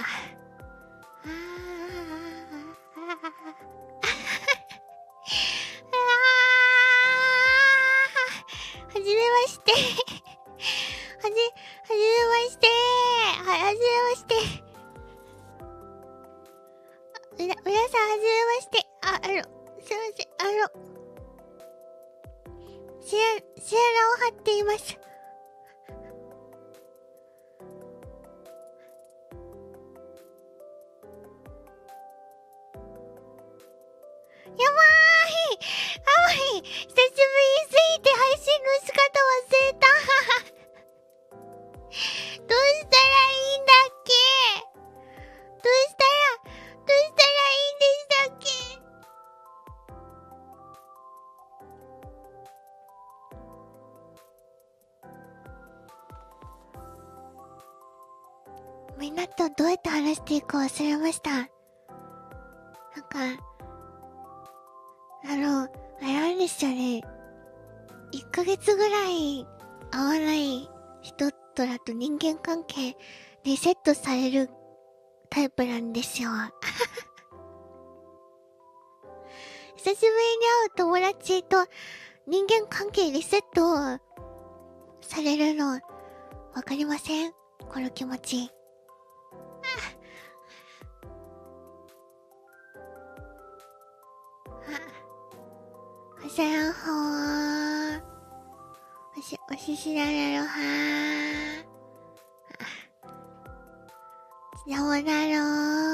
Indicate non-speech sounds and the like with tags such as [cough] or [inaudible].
はじめまして。はじ、はじめまして。は、はじめまして。みな、皆さん、はじめまして。あ、あの、すいません、あの、しら、しららを張っています。ばーいやばい。久しぶりすぎて配信の仕方忘れた。[laughs] どうしたらいいんだっけ？どうしたら、どうしたらいいんでしたっけ？みんなとどうやって話していいか忘れました。なんか、あの、あれなんですよね。1ヶ月ぐらい会わない人とだと人間関係リセットされるタイプなんですよ。[laughs] 久しぶりに会う友達と人間関係リセットされるのわかりません？この気持ち。お [laughs] さらほー。おし、おししららろはー。さようならー。